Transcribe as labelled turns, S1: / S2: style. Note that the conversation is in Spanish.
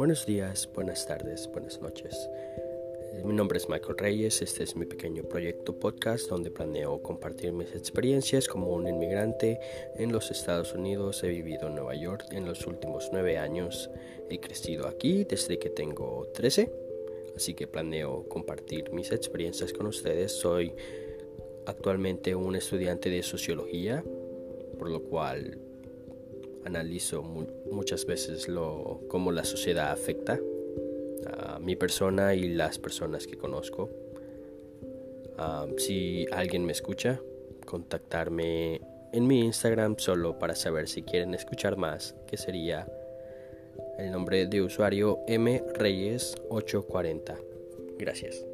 S1: Buenos días, buenas tardes, buenas noches. Eh, mi nombre es Michael Reyes, este es mi pequeño proyecto podcast donde planeo compartir mis experiencias como un inmigrante en los Estados Unidos. He vivido en Nueva York en los últimos nueve años. He crecido aquí desde que tengo 13, así que planeo compartir mis experiencias con ustedes. Soy actualmente un estudiante de sociología, por lo cual analizo muchas veces lo, cómo la sociedad afecta a mi persona y las personas que conozco. Ah, si alguien me escucha, contactarme en mi Instagram solo para saber si quieren escuchar más, que sería el nombre de usuario mreyes840. Gracias.